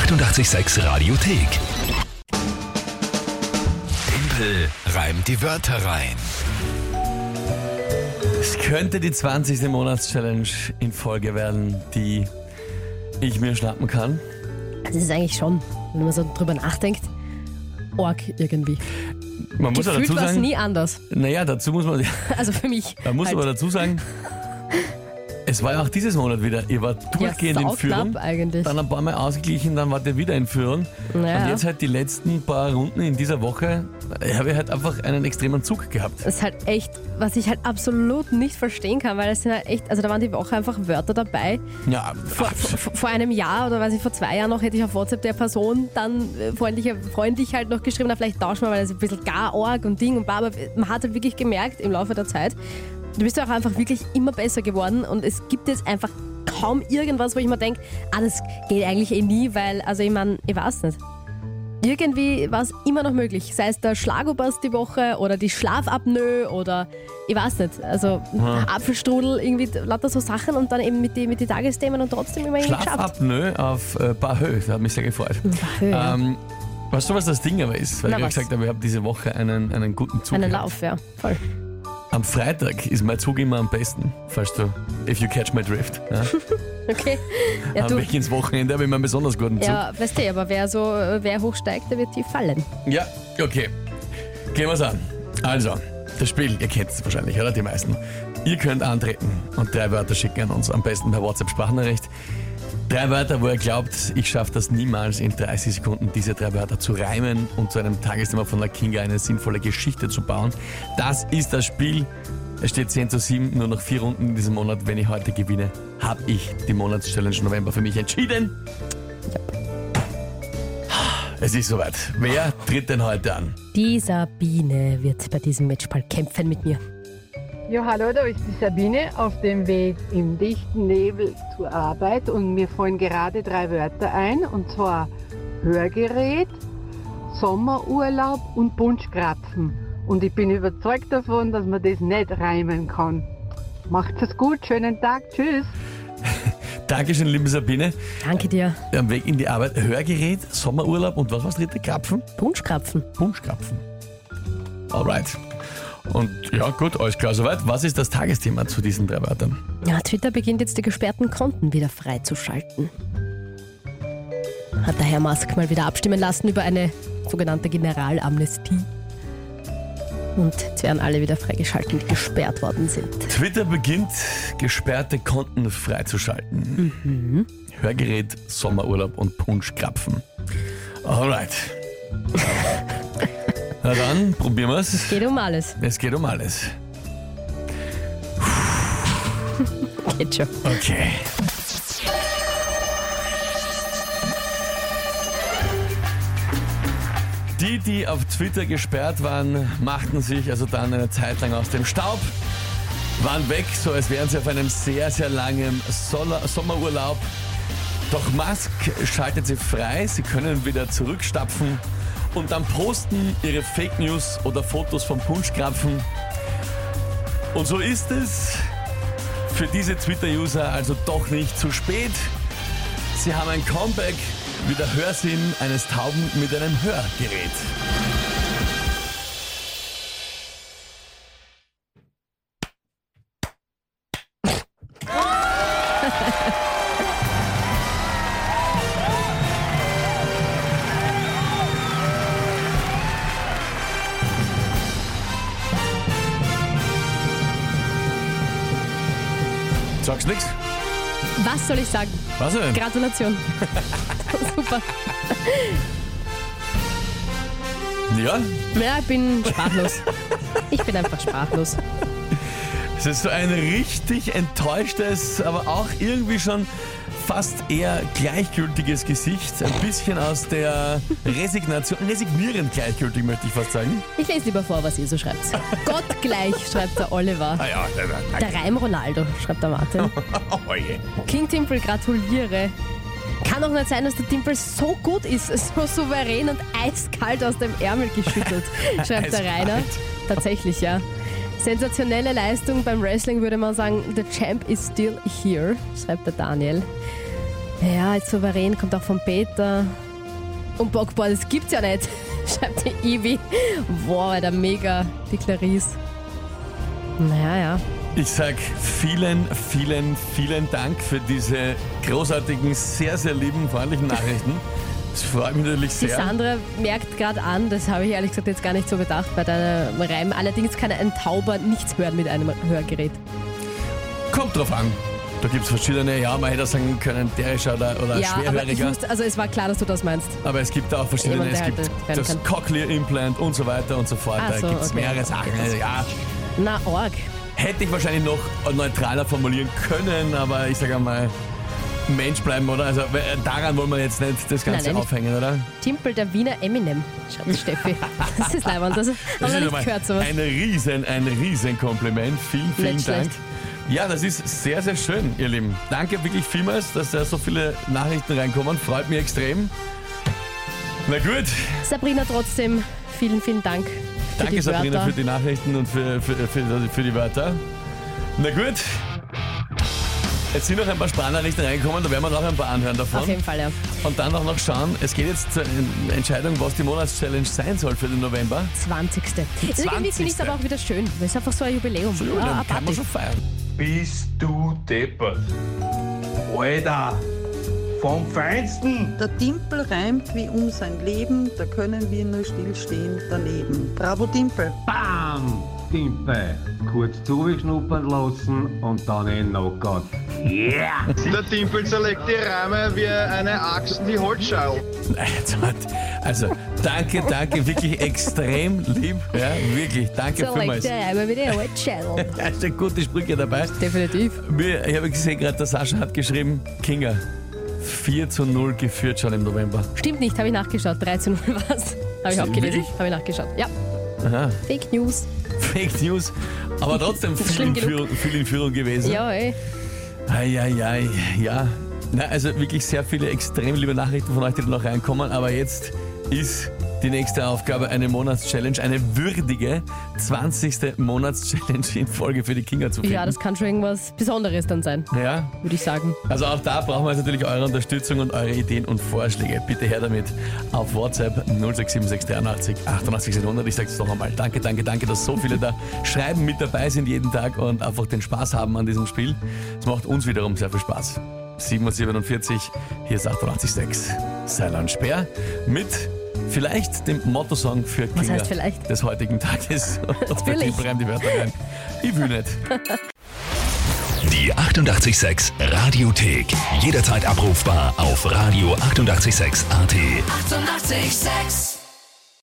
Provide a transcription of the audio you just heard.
886 Radiothek. Tempel reimt die Wörter rein. Es könnte die 20. Monatschallenge in Folge werden, die ich mir schnappen kann. Das ist eigentlich schon, wenn man so drüber nachdenkt, org irgendwie. Man muss Gefühlt dazu war es sagen, nie anders. naja, dazu muss man, Also für mich. man muss halt. aber dazu sagen, es war ja auch dieses Monat wieder, ihr wart durchgehend in Führung, eigentlich. dann ein paar Mal ausgeglichen, dann wart ihr wieder in Führung. Naja. Und jetzt halt die letzten paar Runden in dieser Woche, habe ich halt einfach einen extremen Zug gehabt. Das ist halt echt, was ich halt absolut nicht verstehen kann, weil es sind halt echt, also da waren die Woche einfach Wörter dabei. Ja, Vor, vor, vor einem Jahr oder weiß ich, vor zwei Jahren noch hätte ich auf WhatsApp der Person dann äh, freundlich, freundlich halt noch geschrieben, na vielleicht tauschen wir, weil es ein bisschen gar arg und Ding und bla, aber man hat halt wirklich gemerkt im Laufe der Zeit, du bist ja auch einfach wirklich immer besser geworden und es gibt jetzt einfach kaum irgendwas, wo ich mir denke, ah, das geht eigentlich eh nie, weil, also ich meine, ich weiß nicht. Irgendwie war es immer noch möglich. Sei es der Schlagobers die Woche oder die Schlafapnoe oder ich weiß nicht. Also Apfelstrudel, irgendwie lauter so Sachen und dann eben mit den mit die Tagesthemen und trotzdem immer irgendwie geschafft. Schlafapnoe auf äh, Bahö, das hat mich sehr gefreut. Bahö, ja. Ähm, weißt du, was das Ding aber ist? Weil Na, ich ja was? gesagt habe, ich habe diese Woche einen, einen guten Zug. Einen gehabt. Lauf, ja. Voll. Am Freitag ist mein Zug immer am besten, falls du, if you catch my drift. Ja? Okay. Ja, am du, Weg ins Wochenende habe ich immer einen besonders guten Zug. ja, weißt du, aber wer so, wer hochsteigt, der wird tief fallen. Ja, okay. Gehen wir's an. Also, das Spiel, ihr kennt es wahrscheinlich, oder? Die meisten. Ihr könnt antreten und drei Wörter schicken an uns, am besten per WhatsApp-Sprachnachricht. Drei Wörter, wo ihr glaubt, ich schaffe das niemals in 30 Sekunden, diese drei Wörter zu reimen und zu einem Tagesthema von La Kinga eine sinnvolle Geschichte zu bauen. Das ist das Spiel. Es steht 10 zu 7, nur noch vier Runden in diesem Monat. Wenn ich heute gewinne, habe ich die Monatschallenge November für mich entschieden. Es ist soweit. Wer tritt denn heute an? Die Sabine wird bei diesem Matchball kämpfen mit mir. Ja, hallo, da ist die Sabine auf dem Weg im dichten Nebel zur Arbeit und mir fallen gerade drei Wörter ein und zwar Hörgerät, Sommerurlaub und Punschkrapfen. Und ich bin überzeugt davon, dass man das nicht reimen kann. Macht's es gut, schönen Tag, tschüss. Dankeschön, liebe Sabine. Danke dir. Am Weg in die Arbeit, Hörgerät, Sommerurlaub und was war das dritte? Krapfen? Punschkrapfen. Punschkrapfen. Alright. Und ja, gut, alles klar soweit. Was ist das Tagesthema zu diesen drei Wörtern? Ja, Twitter beginnt jetzt die gesperrten Konten wieder freizuschalten. Hat der Herr Musk mal wieder abstimmen lassen über eine sogenannte Generalamnestie. Und jetzt werden alle wieder freigeschalten, die gesperrt worden sind. Twitter beginnt, gesperrte Konten freizuschalten. Hörgerät, Sommerurlaub und Punschkrapfen. Alright. Na dann, probieren wir's. Geht um alles. Es geht um alles. Geht schon. Okay. Die, die auf Twitter gesperrt waren, machten sich also dann eine Zeit lang aus dem Staub, waren weg, so als wären sie auf einem sehr, sehr langen Sommerurlaub. Doch Musk schaltet sie frei, sie können wieder zurückstapfen und dann posten ihre Fake News oder Fotos vom Punschkrapfen. Und so ist es für diese Twitter-User also doch nicht zu spät. Sie haben ein Comeback wie der Hörsinn eines Tauben mit einem Hörgerät. Sagst nix? Was soll ich sagen? Was denn? Gratulation. Super. Ja, Ja, ich bin sprachlos. Ich bin einfach sprachlos. es ist so ein richtig enttäuschtes, aber auch irgendwie schon fast eher gleichgültiges Gesicht. Ein bisschen aus der Resignation, resignierend gleichgültig möchte ich fast sagen. Ich lese lieber vor, was ihr so schreibt. Gott gleich, schreibt der Oliver. Ah ja, Der Reim Ronaldo, schreibt der Martin. oh je. King Timpel, gratuliere. Kann doch nicht sein, dass der Timpel so gut ist, so souverän und eiskalt aus dem Ärmel geschüttelt, schreibt der. Rainer. Tatsächlich, ja. Sensationelle Leistung beim Wrestling würde man sagen, the champ is still here, schreibt der Daniel. Ja, ist souverän, kommt auch von Peter. Und Bockboard, das gibt's ja nicht. Schreibt die Ivi. Boah, der mega, die Clarice. Naja, ja. Ich sag vielen, vielen, vielen Dank für diese großartigen, sehr, sehr lieben, freundlichen Nachrichten. Das freut mich natürlich Die sehr. Sandra merkt gerade an, das habe ich ehrlich gesagt jetzt gar nicht so bedacht bei deinem Reim. Allerdings kann ein Tauber nichts hören mit einem Hörgerät. Kommt drauf an. Da gibt es verschiedene, ja, man hätte sagen können, derischer oder, oder ja, aber ich schwerhöriger. wusste, also es war klar, dass du das meinst. Aber es gibt auch verschiedene, Jemand, es gibt halt das. Cochlear Implant und so weiter und so fort. Ach da so, gibt es okay. mehrere Sachen. Also, ja, Na, Org. hätte ich wahrscheinlich noch neutraler formulieren können, aber ich sage einmal, Mensch bleiben, oder? Also daran wollen wir jetzt nicht das Ganze Nein, nein, aufhängen, oder? Timpel der Wiener Eminem, schreibt die Steffi. Das ist leibend, das haben wir nicht gehört sowas. ein riesen, ein riesen Kompliment. Vielen, vielen Nicht Dank. schlecht. Ja, das ist sehr, sehr schön, ihr Lieben. Danke wirklich vielmals, dass da so viele Nachrichten reinkommen. Freut mich extrem. Na gut, Sabrina trotzdem, vielen, vielen Dank für danke die Sabrina Wörter. für die Nachrichten und für, für, für, für die Wörter. Na gut. Jetzt sind noch ein paar Sprachnachrichten reingekommen, da werden wir noch ein paar anhören davon. Auf jeden Fall, ja. Und dann auch noch schauen, es geht jetzt zur Entscheidung, was die Monatschallenge sein soll für den November. 20. Irgendwie finde ich es aber auch wieder schön. Das ist einfach so ein Jubiläum. Ja, Ja, dann eine kann man schon feiern. Bist du deppert? Alter, vom Feinsten. Der Timpel reimt wie um sein Leben, da können wir nur stillstehen daneben. Bravo Timpel! Bam! Timpe. Kurz zugeschnuppern lassen und dann in Knockout. Yeah! Der Timpel zerlegt die Reime wie eine Axt in die Holzschau. Also, danke, danke, wirklich extrem lieb. Ja, wirklich, danke So, like vielmals. mit der Channel. Da sind gute Sprüche dabei. Definitiv. Mir- Ich habe gesehen, gerade der Sascha hat geschrieben, Kinga, 4 zu 0 geführt schon im November. Stimmt nicht, habe ich nachgeschaut. 13 Uhr war es. Habe ich auch gelesen. Habe ich nachgeschaut. Ja. Aha. Fake News. Fake News, aber trotzdem viel in. Führung, viel in Führung gewesen. Ja, ey. Eieiei, ja. Na, also wirklich sehr viele extrem liebe Nachrichten von euch, die da noch reinkommen. Aber jetzt ist die nächste Aufgabe eine Monatschallenge, eine würdige 20. Monatschallenge in Folge für die Kinder zu finden. Ja, das kann schon irgendwas Besonderes dann sein, ja, würde ich sagen. also auch da brauchen wir jetzt natürlich eure Unterstützung und eure Ideen und Vorschläge. Bitte her damit auf WhatsApp 067683 88 600. Ich sage es noch einmal. Danke, danke, danke, dass so viele da schreiben, mit dabei sind jeden Tag und einfach den Spaß haben an diesem Spiel. Es macht uns wiederum sehr viel Spaß. 7.47 hier ist 88.6. Silent Speer mit vielleicht dem Mottosong für Was Kinder heißt vielleicht? des heutigen Tages. Natürlich. die bleiben die Wörter rein. Ich will nicht. Die 88,6 Radiothek. Jederzeit abrufbar auf radio886.at. 88,6. Eighty-eight, sex.